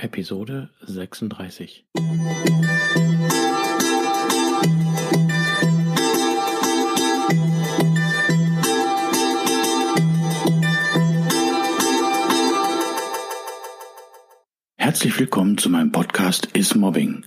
Episode 36. Herzlich willkommen zu meinem Podcast Is Mobbing,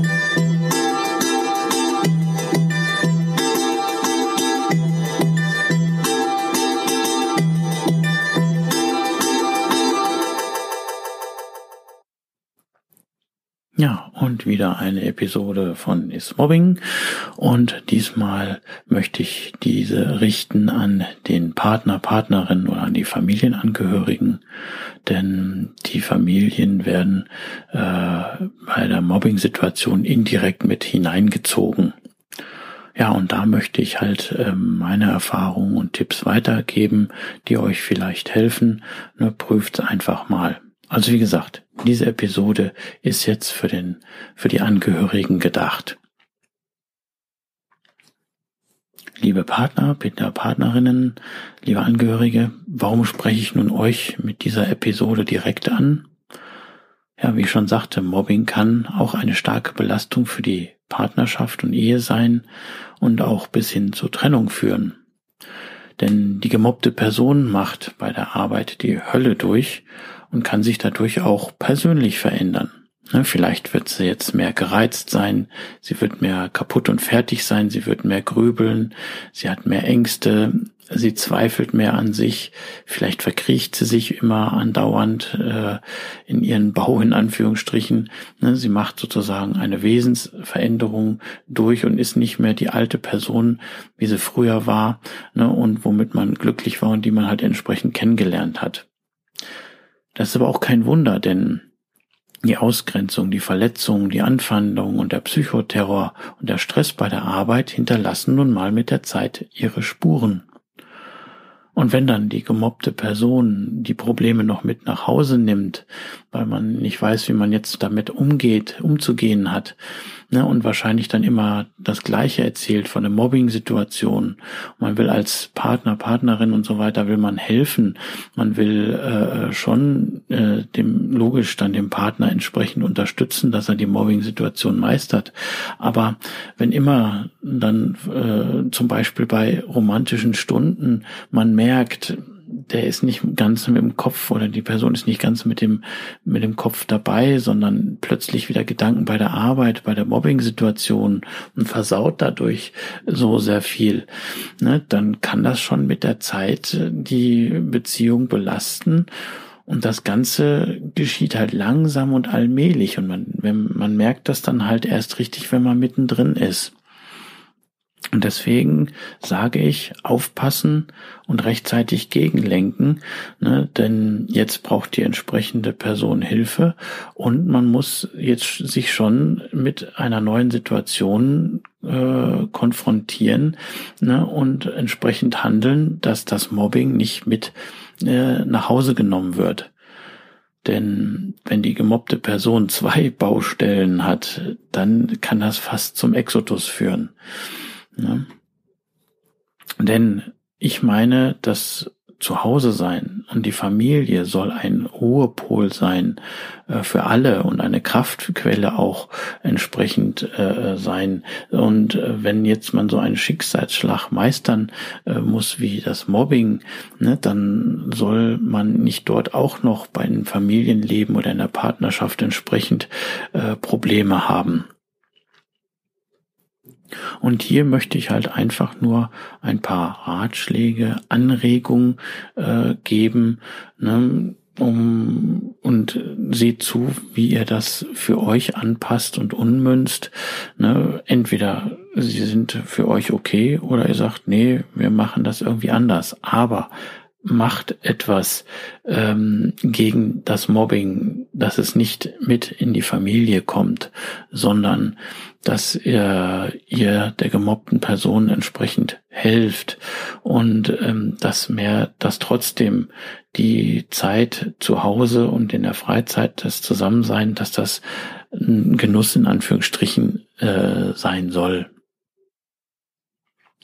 Ja, und wieder eine Episode von Is Mobbing. Und diesmal möchte ich diese richten an den Partner, Partnerin oder an die Familienangehörigen. Denn die Familien werden äh, bei der Mobbing-Situation indirekt mit hineingezogen. Ja, und da möchte ich halt äh, meine Erfahrungen und Tipps weitergeben, die euch vielleicht helfen. Nur prüft einfach mal. Also wie gesagt, diese Episode ist jetzt für den, für die Angehörigen gedacht. Liebe Partner, bitte Partnerinnen, liebe Angehörige, warum spreche ich nun euch mit dieser Episode direkt an? Ja, wie ich schon sagte, Mobbing kann auch eine starke Belastung für die Partnerschaft und Ehe sein und auch bis hin zur Trennung führen. Denn die gemobbte Person macht bei der Arbeit die Hölle durch und kann sich dadurch auch persönlich verändern. Ne, vielleicht wird sie jetzt mehr gereizt sein, sie wird mehr kaputt und fertig sein, sie wird mehr grübeln, sie hat mehr Ängste, sie zweifelt mehr an sich, vielleicht verkriecht sie sich immer andauernd äh, in ihren Bau in Anführungsstrichen. Ne, sie macht sozusagen eine Wesensveränderung durch und ist nicht mehr die alte Person, wie sie früher war ne, und womit man glücklich war und die man halt entsprechend kennengelernt hat. Das ist aber auch kein Wunder, denn die Ausgrenzung, die Verletzung, die Anfeindung und der Psychoterror und der Stress bei der Arbeit hinterlassen nun mal mit der Zeit ihre Spuren. Und wenn dann die gemobbte Person die Probleme noch mit nach Hause nimmt, weil man nicht weiß, wie man jetzt damit umgeht, umzugehen hat, ne, und wahrscheinlich dann immer das Gleiche erzählt von der Mobbing-Situation. Man will als Partner, Partnerin und so weiter, will man helfen. Man will äh, schon äh, dem logisch dann dem Partner entsprechend unterstützen, dass er die Mobbing-Situation meistert. Aber wenn immer dann äh, zum Beispiel bei romantischen Stunden man merkt, der ist nicht ganz mit dem Kopf oder die Person ist nicht ganz mit dem, mit dem Kopf dabei, sondern plötzlich wieder Gedanken bei der Arbeit, bei der Mobbing-Situation und versaut dadurch so sehr viel, ne, dann kann das schon mit der Zeit die Beziehung belasten. Und das Ganze geschieht halt langsam und allmählich. Und man, wenn, man merkt das dann halt erst richtig, wenn man mittendrin ist. Und deswegen sage ich, aufpassen und rechtzeitig gegenlenken, ne, denn jetzt braucht die entsprechende Person Hilfe und man muss jetzt sich schon mit einer neuen Situation äh, konfrontieren ne, und entsprechend handeln, dass das Mobbing nicht mit äh, nach Hause genommen wird. Denn wenn die gemobbte Person zwei Baustellen hat, dann kann das fast zum Exodus führen. Ne? Denn ich meine, das Zuhause sein und die Familie soll ein Ruhepol sein äh, für alle und eine Kraftquelle auch entsprechend äh, sein. Und äh, wenn jetzt man so einen Schicksalsschlag meistern äh, muss wie das Mobbing, ne, dann soll man nicht dort auch noch bei einem Familienleben oder in der Partnerschaft entsprechend äh, Probleme haben. Und hier möchte ich halt einfach nur ein paar Ratschläge, Anregungen äh, geben, ne, um, und seht zu, wie ihr das für euch anpasst und unmünzt. Ne, entweder sie sind für euch okay oder ihr sagt, nee, wir machen das irgendwie anders. Aber macht etwas ähm, gegen das Mobbing, dass es nicht mit in die Familie kommt, sondern dass ihr, ihr der gemobbten Person entsprechend helft und ähm, dass mehr, dass trotzdem die Zeit zu Hause und in der Freizeit, das Zusammensein, dass das ein Genuss in Anführungsstrichen äh, sein soll.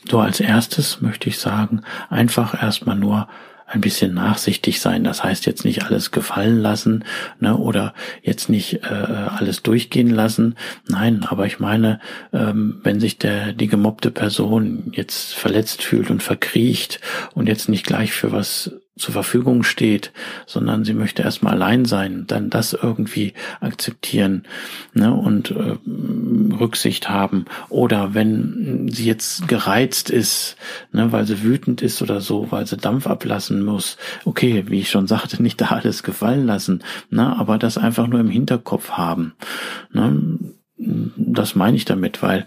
So als erstes möchte ich sagen, einfach erstmal nur ein bisschen nachsichtig sein. Das heißt jetzt nicht alles gefallen lassen ne, oder jetzt nicht äh, alles durchgehen lassen. Nein, aber ich meine, ähm, wenn sich der die gemobbte Person jetzt verletzt fühlt und verkriecht und jetzt nicht gleich für was zur Verfügung steht, sondern sie möchte erstmal allein sein, dann das irgendwie akzeptieren ne, und äh, Rücksicht haben. Oder wenn sie jetzt gereizt ist, ne, weil sie wütend ist oder so, weil sie Dampf ablassen muss, okay, wie ich schon sagte, nicht da alles gefallen lassen, ne, aber das einfach nur im Hinterkopf haben. Ne, das meine ich damit, weil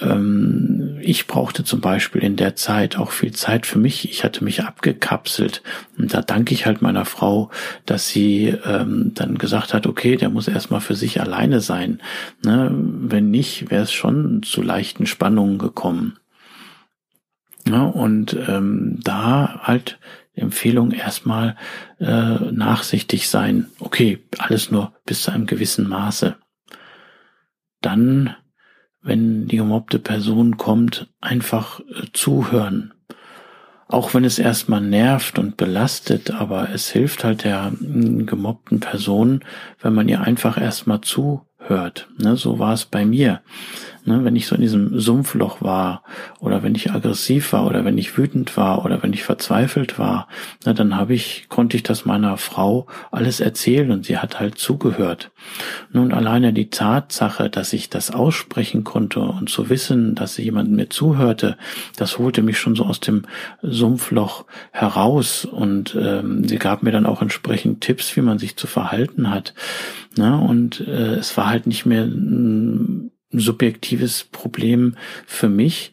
ähm, ich brauchte zum Beispiel in der Zeit auch viel Zeit für mich. Ich hatte mich abgekapselt und da danke ich halt meiner Frau, dass sie ähm, dann gesagt hat, okay, der muss erstmal für sich alleine sein. Ne? Wenn nicht, wäre es schon zu leichten Spannungen gekommen. Ja, und ähm, da halt Empfehlung erstmal äh, nachsichtig sein. Okay, alles nur bis zu einem gewissen Maße dann, wenn die gemobbte Person kommt, einfach äh, zuhören. Auch wenn es erstmal nervt und belastet, aber es hilft halt der hm, gemobbten Person, wenn man ihr einfach erstmal zuhört. Ne, so war es bei mir. Ne, wenn ich so in diesem Sumpfloch war oder wenn ich aggressiv war oder wenn ich wütend war oder wenn ich verzweifelt war, ne, dann habe ich, konnte ich das meiner Frau alles erzählen und sie hat halt zugehört. Nun alleine die Tatsache, dass ich das aussprechen konnte und zu wissen, dass jemand mir zuhörte, das holte mich schon so aus dem Sumpfloch heraus und ähm, sie gab mir dann auch entsprechend Tipps, wie man sich zu verhalten hat. Ne, und äh, es war halt nicht mehr subjektives Problem für mich,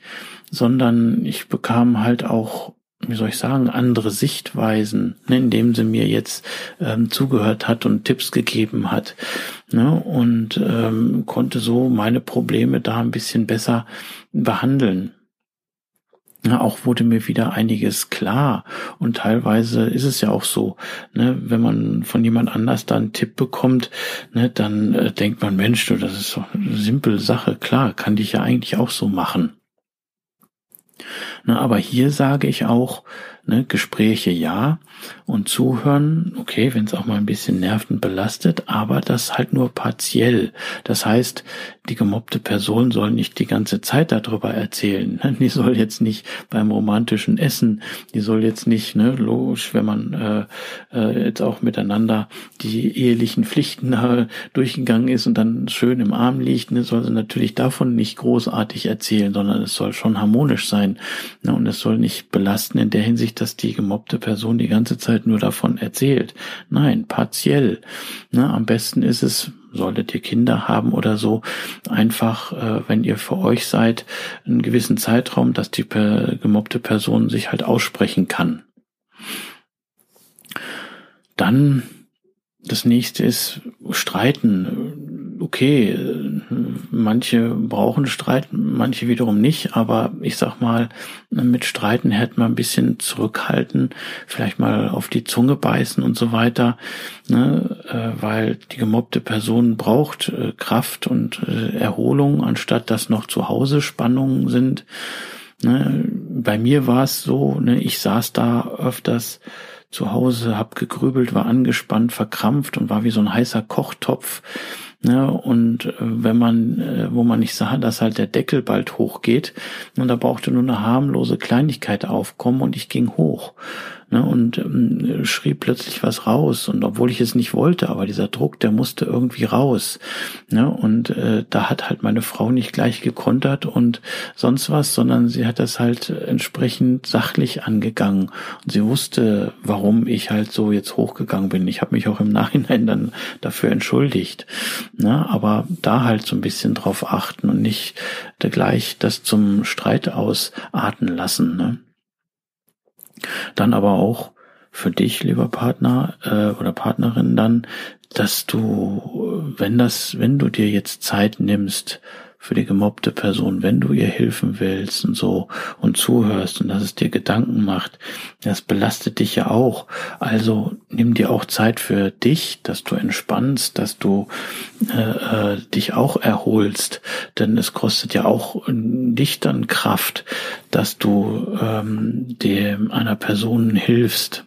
sondern ich bekam halt auch, wie soll ich sagen, andere Sichtweisen, ne, indem sie mir jetzt ähm, zugehört hat und Tipps gegeben hat ne, und ähm, konnte so meine Probleme da ein bisschen besser behandeln. Ja, auch wurde mir wieder einiges klar. Und teilweise ist es ja auch so, ne, wenn man von jemand anders da einen Tipp bekommt, ne, dann äh, denkt man, Mensch, du, das ist so eine simple Sache. Klar, kann dich ja eigentlich auch so machen. Na, aber hier sage ich auch, Ne, Gespräche ja und zuhören, okay, wenn es auch mal ein bisschen nervt und belastet, aber das halt nur partiell. Das heißt, die gemobbte Person soll nicht die ganze Zeit darüber erzählen. Ne? Die soll jetzt nicht beim romantischen Essen, die soll jetzt nicht, ne, logisch, wenn man äh, äh, jetzt auch miteinander die ehelichen Pflichten äh, durchgegangen ist und dann schön im Arm liegt, ne, soll sie natürlich davon nicht großartig erzählen, sondern es soll schon harmonisch sein. Ne, und es soll nicht belasten in der Hinsicht, dass die gemobbte Person die ganze Zeit nur davon erzählt. Nein, partiell. Na, am besten ist es, solltet ihr Kinder haben oder so, einfach, äh, wenn ihr für euch seid, einen gewissen Zeitraum, dass die per gemobbte Person sich halt aussprechen kann. Dann das nächste ist Streiten okay, manche brauchen Streit, manche wiederum nicht, aber ich sag mal, mit Streiten hätte man ein bisschen zurückhalten, vielleicht mal auf die Zunge beißen und so weiter, ne, äh, weil die gemobbte Person braucht äh, Kraft und äh, Erholung, anstatt dass noch zu Hause Spannungen sind. Ne. Bei mir war es so, ne, ich saß da öfters zu Hause, hab gegrübelt, war angespannt, verkrampft und war wie so ein heißer Kochtopf Ne? Und äh, wenn man, äh, wo man nicht sah, dass halt der Deckel bald hochgeht, und da brauchte nur eine harmlose Kleinigkeit aufkommen und ich ging hoch ne, und ähm, schrieb plötzlich was raus. Und obwohl ich es nicht wollte, aber dieser Druck, der musste irgendwie raus. Ne, und äh, da hat halt meine Frau nicht gleich gekontert und sonst was, sondern sie hat das halt entsprechend sachlich angegangen. Und sie wusste, warum ich halt so jetzt hochgegangen bin. Ich habe mich auch im Nachhinein dann dafür entschuldigt. Ne, aber da halt so ein bisschen drauf achten und nicht gleich das zum Streit ausarten lassen. Ne? Dann aber auch für dich, lieber Partner äh, oder Partnerin, dann, dass du, wenn das, wenn du dir jetzt Zeit nimmst, für die gemobbte Person, wenn du ihr helfen willst und so und zuhörst und dass es dir Gedanken macht, das belastet dich ja auch. Also nimm dir auch Zeit für dich, dass du entspannst, dass du äh, äh, dich auch erholst, denn es kostet ja auch dich dann Kraft, dass du ähm, dem einer Person hilfst.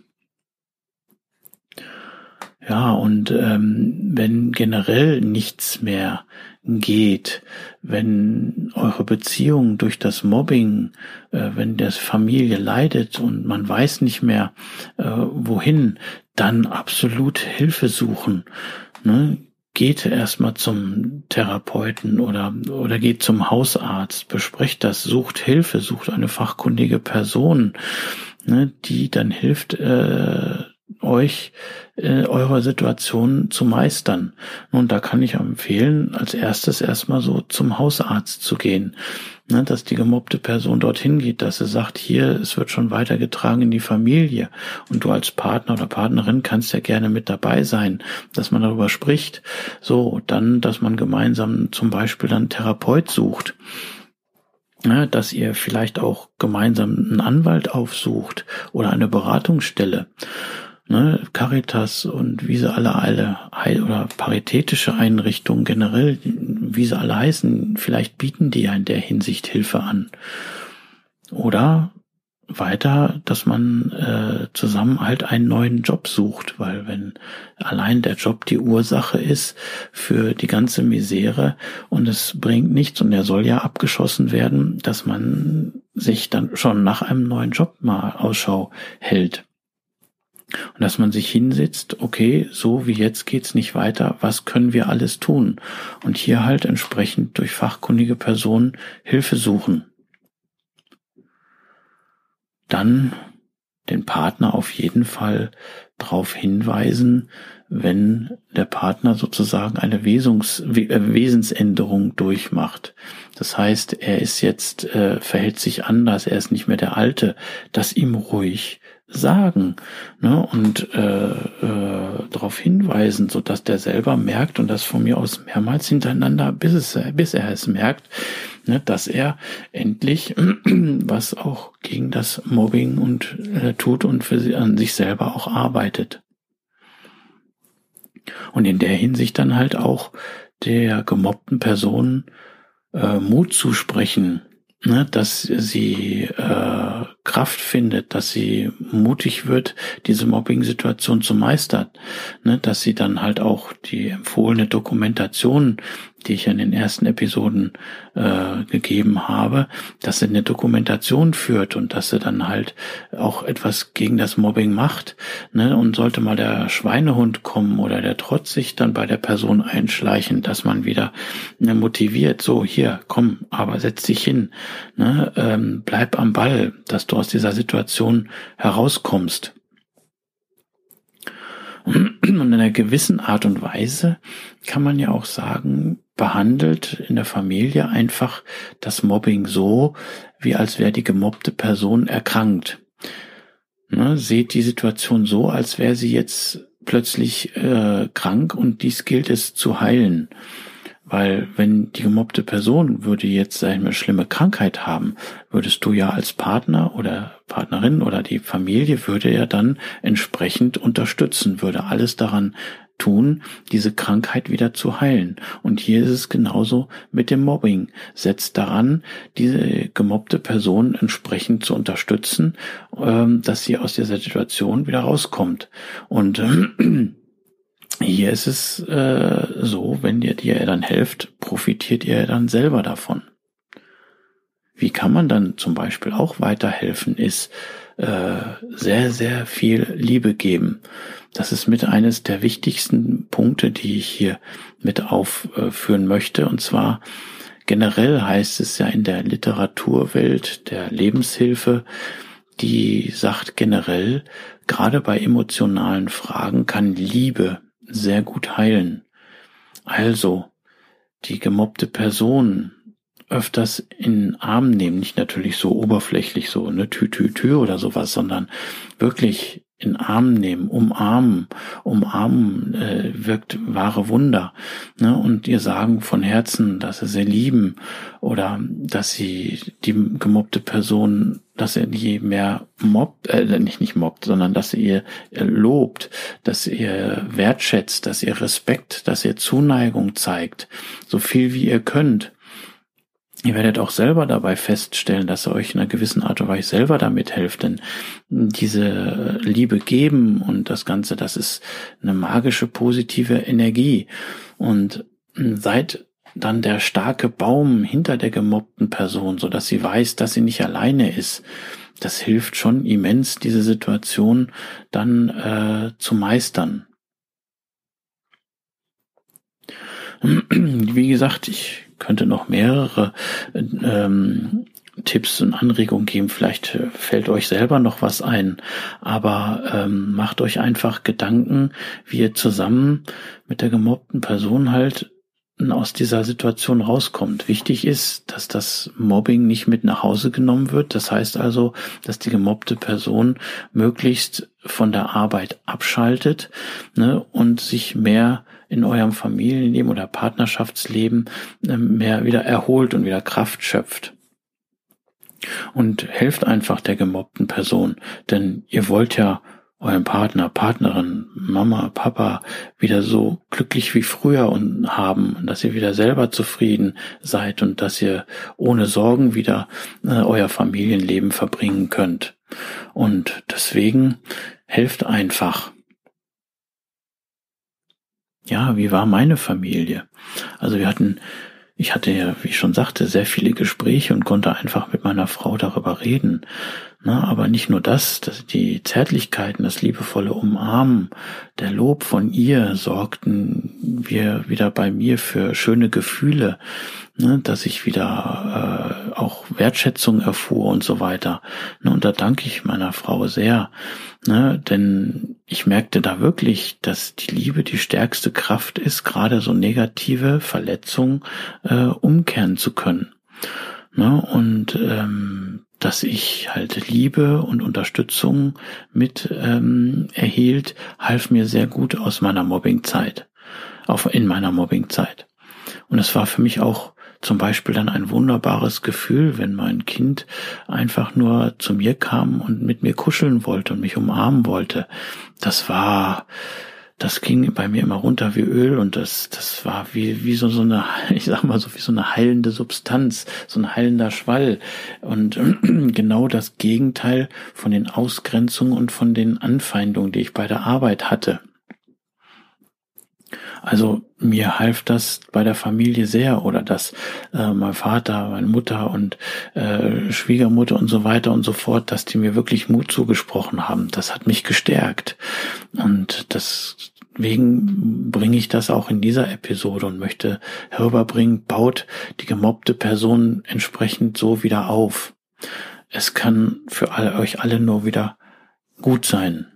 Ja, und ähm, wenn generell nichts mehr geht, wenn eure Beziehung durch das Mobbing, äh, wenn das Familie leidet und man weiß nicht mehr äh, wohin, dann absolut Hilfe suchen. Ne? Geht erstmal zum Therapeuten oder, oder geht zum Hausarzt, besprecht das, sucht Hilfe, sucht eine fachkundige Person, ne, die dann hilft, äh, euch äh, eure Situation zu meistern. Und da kann ich empfehlen, als erstes erstmal so zum Hausarzt zu gehen, ne, dass die gemobbte Person dorthin geht, dass sie sagt, hier, es wird schon weitergetragen in die Familie und du als Partner oder Partnerin kannst ja gerne mit dabei sein, dass man darüber spricht. So, dann, dass man gemeinsam zum Beispiel dann Therapeut sucht. Ja, dass ihr vielleicht auch gemeinsam einen Anwalt aufsucht oder eine Beratungsstelle ne, Caritas und wie sie alle alle oder paritätische Einrichtungen generell, wie sie alle heißen, vielleicht bieten die ja in der Hinsicht Hilfe an. Oder weiter, dass man äh, zusammen halt einen neuen Job sucht, weil wenn allein der Job die Ursache ist für die ganze Misere und es bringt nichts und er soll ja abgeschossen werden, dass man sich dann schon nach einem neuen Job mal Ausschau hält. Und dass man sich hinsetzt, okay, so wie jetzt geht's nicht weiter, was können wir alles tun? Und hier halt entsprechend durch fachkundige Personen Hilfe suchen. Dann den Partner auf jeden Fall darauf hinweisen, wenn der Partner sozusagen eine Wesungs äh, Wesensänderung durchmacht. Das heißt, er ist jetzt, äh, verhält sich anders, er ist nicht mehr der Alte, dass ihm ruhig sagen ne, und äh, äh, darauf hinweisen, so dass der selber merkt und das von mir aus mehrmals hintereinander, bis, es, bis er es merkt, ne, dass er endlich was auch gegen das Mobbing und äh, tut und für sie, an sich selber auch arbeitet. Und in der Hinsicht dann halt auch der gemobbten Person äh, Mut zusprechen, ne, dass sie äh, Kraft findet, dass sie mutig wird, diese Mobbing-Situation zu meistern, ne, dass sie dann halt auch die empfohlene Dokumentation die ich in den ersten Episoden äh, gegeben habe, dass sie eine Dokumentation führt und dass sie dann halt auch etwas gegen das Mobbing macht. Ne? Und sollte mal der Schweinehund kommen oder der Trotz sich dann bei der Person einschleichen, dass man wieder ne, motiviert, so hier, komm, aber setz dich hin, ne? ähm, bleib am Ball, dass du aus dieser Situation herauskommst. Und in einer gewissen Art und Weise kann man ja auch sagen, behandelt in der Familie einfach das Mobbing so, wie als wäre die gemobbte Person erkrankt. Ne, seht die Situation so, als wäre sie jetzt plötzlich äh, krank und dies gilt es zu heilen. Weil wenn die gemobbte Person würde jetzt eine schlimme Krankheit haben, würdest du ja als Partner oder Partnerin oder die Familie würde ja dann entsprechend unterstützen, würde alles daran tun, diese Krankheit wieder zu heilen. Und hier ist es genauso mit dem Mobbing. Setzt daran, diese gemobbte Person entsprechend zu unterstützen, ähm, dass sie aus dieser Situation wieder rauskommt. Und äh, hier ist es äh, so, wenn ihr dir dann helft, profitiert ihr dann selber davon. Wie kann man dann zum Beispiel auch weiterhelfen, ist äh, sehr, sehr viel Liebe geben. Das ist mit eines der wichtigsten Punkte, die ich hier mit aufführen möchte. Und zwar generell heißt es ja in der Literaturwelt der Lebenshilfe, die sagt generell, gerade bei emotionalen Fragen kann Liebe sehr gut heilen. Also, die gemobbte Person öfters in Arm nehmen, nicht natürlich so oberflächlich so, ne, tü, tü, tü oder sowas, sondern wirklich in Arm nehmen, umarmen. Umarmen äh, wirkt wahre Wunder. Ne? Und ihr sagen von Herzen, dass sie sie lieben oder dass sie die gemobbte Person, dass er die mehr mobbt, äh, nicht nicht mobbt, sondern dass ihr lobt, dass ihr wertschätzt, dass ihr Respekt, dass ihr Zuneigung zeigt, so viel wie ihr könnt. Ihr werdet auch selber dabei feststellen, dass ihr euch in einer gewissen Art und Weise selber damit helft, denn diese Liebe geben und das Ganze, das ist eine magische, positive Energie. Und seid dann der starke Baum hinter der gemobbten Person, so dass sie weiß, dass sie nicht alleine ist. Das hilft schon immens, diese Situation dann äh, zu meistern. Wie gesagt, ich könnte noch mehrere ähm, Tipps und Anregungen geben. Vielleicht äh, fällt euch selber noch was ein. Aber ähm, macht euch einfach Gedanken, wie ihr zusammen mit der gemobbten Person halt aus dieser Situation rauskommt. Wichtig ist, dass das Mobbing nicht mit nach Hause genommen wird. Das heißt also, dass die gemobbte Person möglichst von der Arbeit abschaltet ne, und sich mehr in eurem Familienleben oder Partnerschaftsleben äh, mehr wieder erholt und wieder Kraft schöpft. Und helft einfach der gemobbten Person, denn ihr wollt ja euren Partner, Partnerin, Mama, Papa wieder so glücklich wie früher und haben, dass ihr wieder selber zufrieden seid und dass ihr ohne Sorgen wieder äh, euer Familienleben verbringen könnt. Und deswegen helft einfach. Ja, wie war meine Familie? Also wir hatten ich hatte ja, wie ich schon sagte, sehr viele Gespräche und konnte einfach mit meiner Frau darüber reden. Na, aber nicht nur das, dass die Zärtlichkeiten, das liebevolle Umarmen, der Lob von ihr sorgten wir wieder bei mir für schöne Gefühle, ne, dass ich wieder äh, Wertschätzung erfuhr und so weiter. Ne, und da danke ich meiner Frau sehr, ne, denn ich merkte da wirklich, dass die Liebe die stärkste Kraft ist, gerade so negative Verletzungen äh, umkehren zu können. Ne? Und ähm, dass ich halt Liebe und Unterstützung mit ähm, erhielt, half mir sehr gut aus meiner Mobbingzeit, auf in meiner Mobbingzeit. Und es war für mich auch zum Beispiel dann ein wunderbares Gefühl, wenn mein Kind einfach nur zu mir kam und mit mir kuscheln wollte und mich umarmen wollte. Das war, das ging bei mir immer runter wie Öl und das, das war wie, wie so, so eine, ich sag mal so wie so eine heilende Substanz, so ein heilender Schwall und genau das Gegenteil von den Ausgrenzungen und von den Anfeindungen, die ich bei der Arbeit hatte. Also mir half das bei der Familie sehr oder dass äh, mein Vater, meine Mutter und äh, Schwiegermutter und so weiter und so fort, dass die mir wirklich Mut zugesprochen haben. Das hat mich gestärkt und deswegen bringe ich das auch in dieser Episode und möchte herüberbringen, baut die gemobbte Person entsprechend so wieder auf. Es kann für alle, euch alle nur wieder gut sein.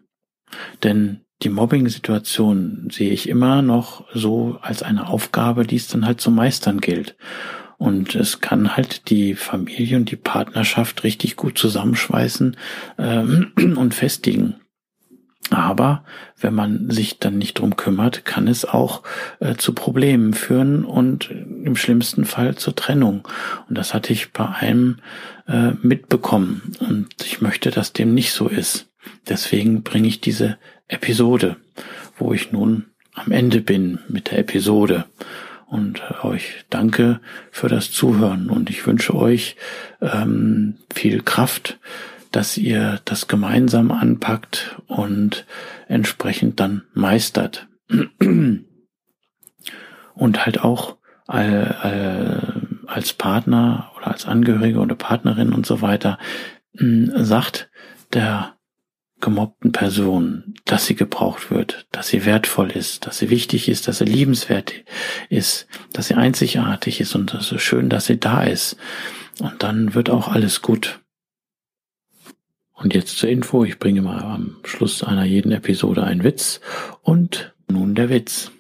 Denn die Mobbing-Situation sehe ich immer noch so als eine Aufgabe, die es dann halt zu meistern gilt. Und es kann halt die Familie und die Partnerschaft richtig gut zusammenschweißen ähm, und festigen. Aber wenn man sich dann nicht drum kümmert, kann es auch äh, zu Problemen führen und im schlimmsten Fall zur Trennung. Und das hatte ich bei einem äh, mitbekommen. Und ich möchte, dass dem nicht so ist. Deswegen bringe ich diese Episode, wo ich nun am Ende bin mit der Episode. Und euch danke für das Zuhören und ich wünsche euch ähm, viel Kraft, dass ihr das gemeinsam anpackt und entsprechend dann meistert. Und halt auch als Partner oder als Angehörige oder Partnerin und so weiter sagt der gemobbten Person, dass sie gebraucht wird, dass sie wertvoll ist, dass sie wichtig ist, dass sie liebenswert ist, dass sie einzigartig ist und es ist schön, dass sie da ist. Und dann wird auch alles gut. Und jetzt zur Info, ich bringe mal am Schluss einer jeden Episode einen Witz und nun der Witz.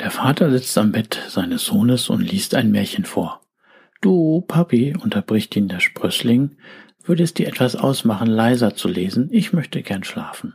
Der Vater sitzt am Bett seines Sohnes und liest ein Märchen vor. Du, Papi, unterbricht ihn der Sprössling, Würde es dir etwas ausmachen, leiser zu lesen? Ich möchte gern schlafen.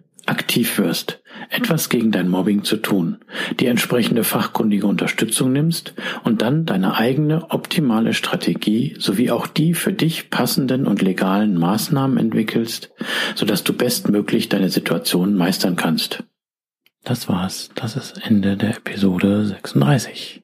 aktiv wirst, etwas gegen dein Mobbing zu tun, die entsprechende fachkundige Unterstützung nimmst und dann deine eigene optimale Strategie sowie auch die für dich passenden und legalen Maßnahmen entwickelst, sodass du bestmöglich deine Situation meistern kannst. Das war's. Das ist Ende der Episode 36.